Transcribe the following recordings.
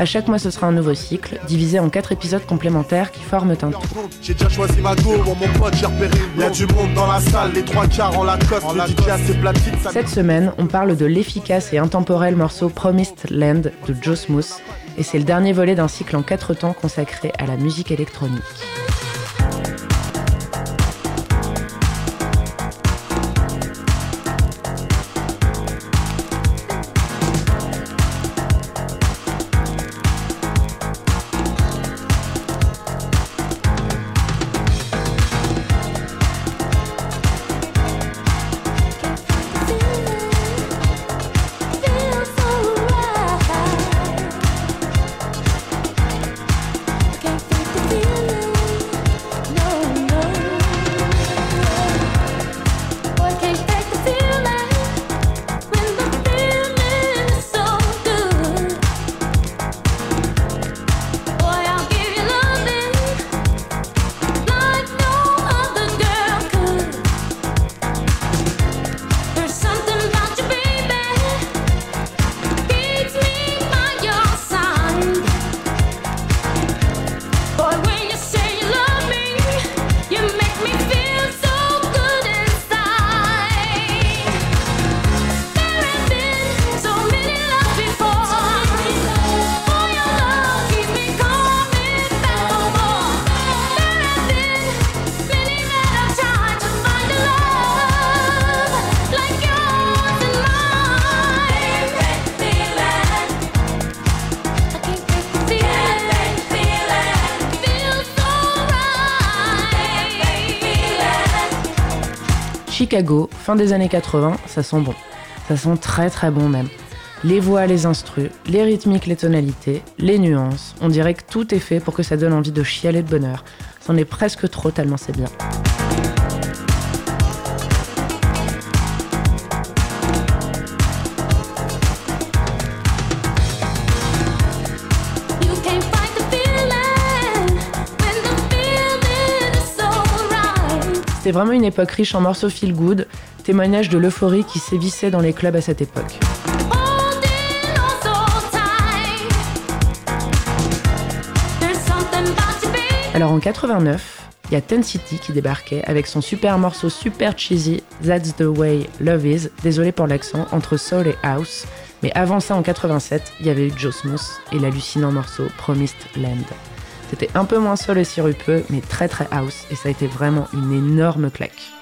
À chaque mois, ce sera un nouveau cycle, divisé en quatre épisodes complémentaires qui forment un tout. J'ai déjà choisi ma go, mon pote, j'ai repéré. Y a du monde dans la salle, les trois quarts en la cote, le DJ a ses platines. ça- Cette semaine, on parle de l'efficace et intemporel morceau Promised Land de Joe Smooth, et c'est le dernier volet d'un cycle en quatre temps consacré à la musique électronique. Chicago, fin des années 80, ça sent bon. Ça sent très très bon même. Les voix, les instrus, les rythmiques, les tonalités, les nuances, on dirait que tout est fait pour que ça donne envie de chialer de bonheur. C'en est presque trop tellement c'est bien. C'était vraiment une époque riche en morceaux feel good, témoignage de l'euphorie qui sévissait dans les clubs à cette époque. Alors en 89, il y a Ten City qui débarquait avec son super morceau super cheesy That's the way love is, désolé pour l'accent, entre soul et house. Mais avant ça, en 87, il y avait eu Joe Smooth et l'hallucinant morceau Promised Land. C'était un peu moins soul et sirupeux, mais très très house, et ça a été vraiment une énorme claque.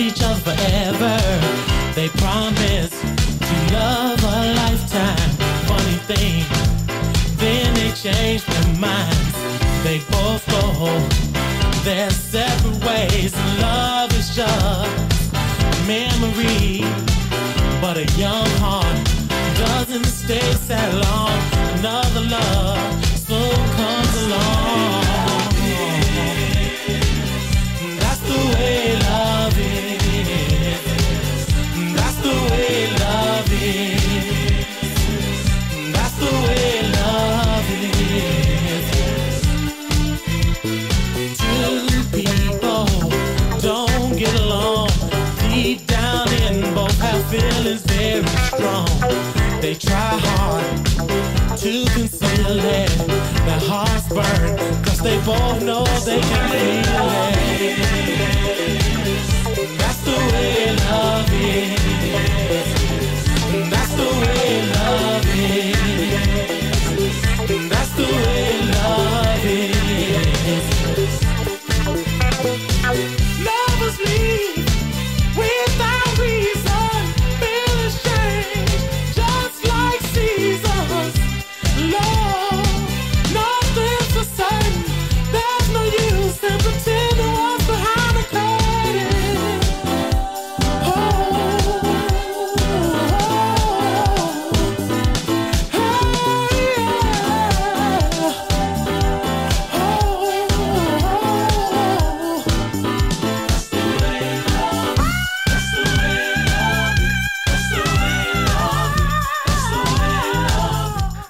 Each other forever. They promise to love a lifetime. Funny thing, then they change their minds. They both go their separate ways. Love is just memory, but a young heart doesn't stay sad long. Another love soon comes along. They try hard to conceal it. Their hearts burn, cause they both know they can feel it. That's the way love is. That's the way love is.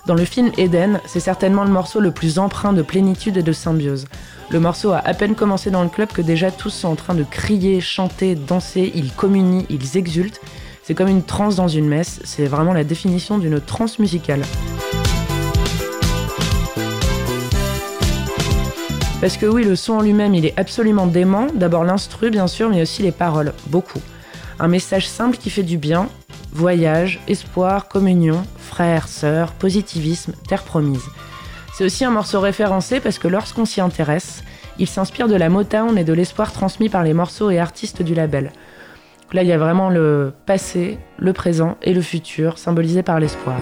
Dans le film Eden, c'est certainement le morceau le plus empreint de plénitude et de symbiose. Le morceau a à peine commencé dans le club que déjà tous sont en train de crier, chanter, danser, ils communient, ils exultent. C'est comme une transe dans une messe, c'est vraiment la définition d'une transe musicale. Parce que oui, le son en lui-même, il est absolument dément. D'abord l'instru, bien sûr, mais aussi les paroles, beaucoup. Un message simple qui fait du bien. Voyage, espoir, communion, frères, sœurs, positivisme, terre promise. C'est aussi un morceau référencé parce que lorsqu'on s'y intéresse, il s'inspire de la Motown et de l'espoir transmis par les morceaux et artistes du label. Là, il y a vraiment le passé, le présent et le futur, symbolisés par l'espoir.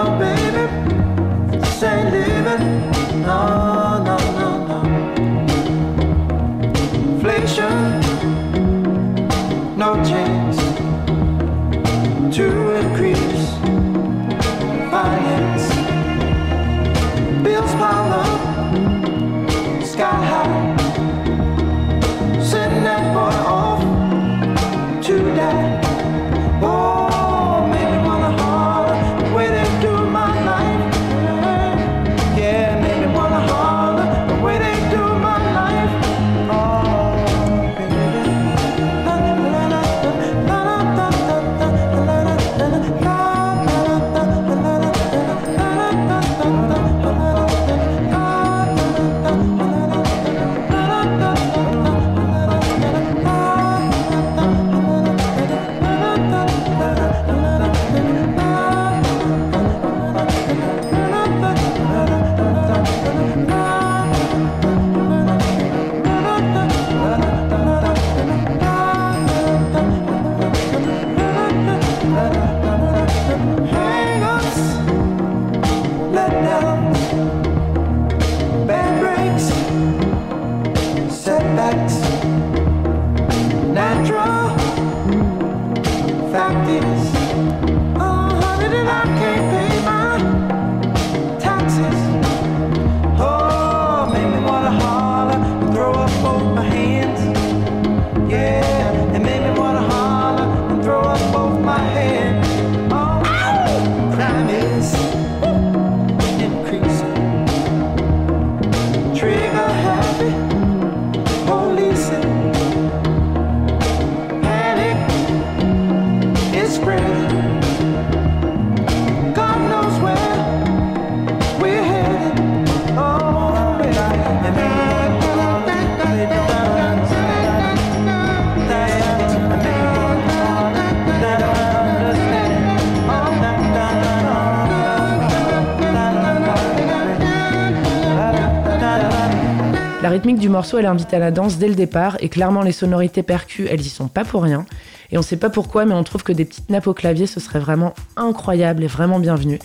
Baby. Du morceau, elle invite à la danse dès le départ, et clairement les sonorités percus, elles y sont pas pour rien. Et on sait pas pourquoi, mais on trouve que des petites nappes au clavier, ce serait vraiment incroyable et vraiment bienvenu.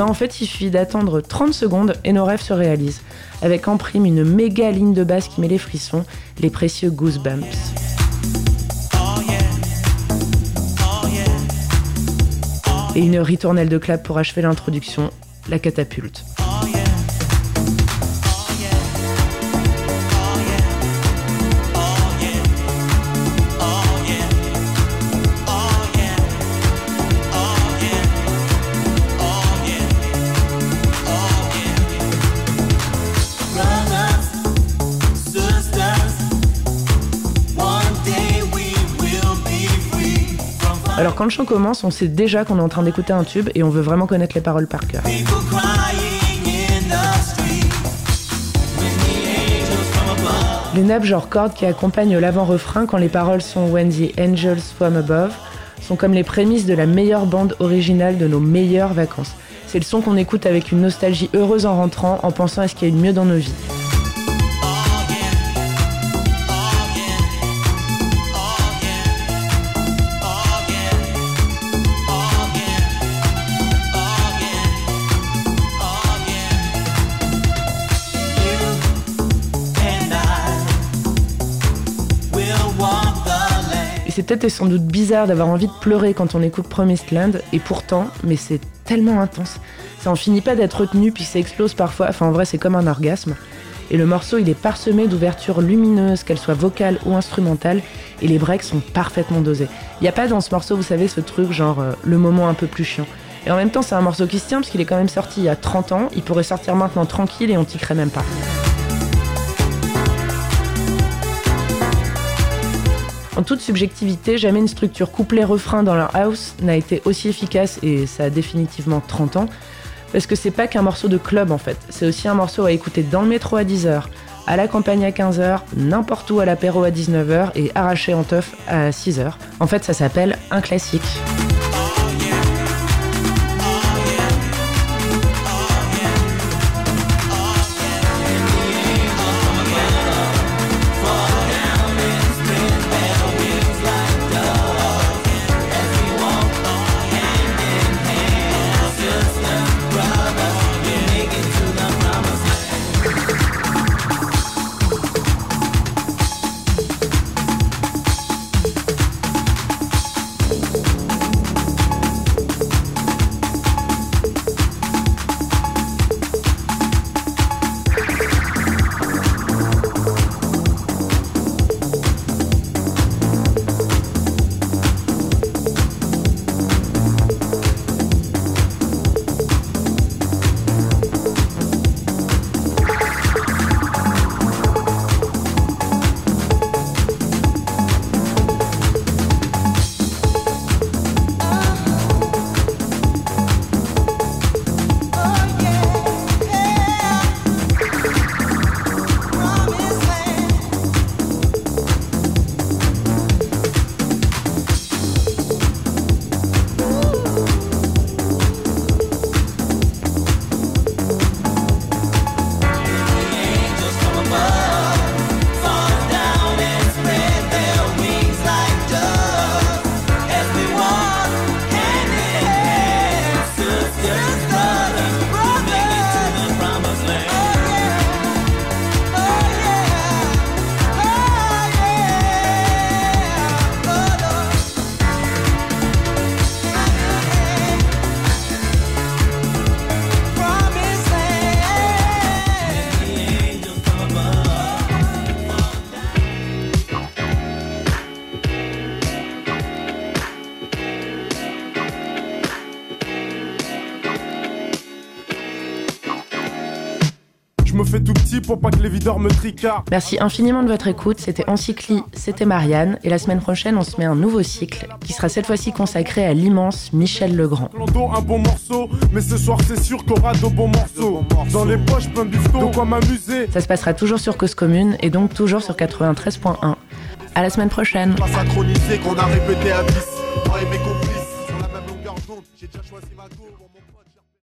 Ben en fait, il suffit d'attendre 30 secondes et nos rêves se réalisent. Avec en prime une méga ligne de basse qui met les frissons, les précieux goosebumps. Et une ritournelle de clap pour achever l'introduction, la catapulte. Alors quand le chant commence, on sait déjà qu'on est en train d'écouter un tube et on veut vraiment connaître les paroles par cœur. Les nappes genre cordes qui accompagnent l'avant-refrain quand les paroles sont When the Angels From Above sont comme les prémices de la meilleure bande originale de nos meilleures vacances. C'est le son qu'on écoute avec une nostalgie heureuse en rentrant en pensant à ce qu'il y a eu de mieux dans nos vies. Peut-être et sans doute bizarre d'avoir envie de pleurer quand on écoute Promised Land, et pourtant, mais c'est tellement intense. Ça en finit pas d'être retenu, puis ça explose parfois, enfin en vrai c'est comme un orgasme. Et le morceau il est parsemé d'ouvertures lumineuses, qu'elles soient vocales ou instrumentales, et les breaks sont parfaitement dosés. Il n'y a pas dans ce morceau, vous savez, ce truc genre euh, le moment un peu plus chiant. Et en même temps c'est un morceau qui se tient, parce qu'il est quand même sorti il y a 30 ans, il pourrait sortir maintenant tranquille et on tickerait même pas. En toute subjectivité, jamais une structure couplet-refrain dans leur house n'a été aussi efficace, et ça a définitivement 30 ans, parce que c'est pas qu'un morceau de club en fait, c'est aussi un morceau à écouter dans le métro à 10h, à la campagne à 15h, n'importe où à l'apéro à 19h et arraché en teuf à 6h. En fait, ça s'appelle un classique. Me fais tout petit pour pas que les videurs me tricardent. Merci infiniment de votre écoute, c'était Encycli, c'était Marianne, et la semaine prochaine on se met un nouveau cycle qui sera cette fois-ci consacré à l'immense Michel Legrand. Un bon morceau, mais ce soir c'est sûr qu'on aura de bons morceaux. Dans les poches, plein de bifton, de quoi m'amuser. Ça se passera toujours sur Cause Commune et donc toujours sur 93.1. À la semaine prochaine. Pas synchronisé qu'on a répété à 10. Moi et mes complices, sur la même longueur d'onde, j'ai déjà choisi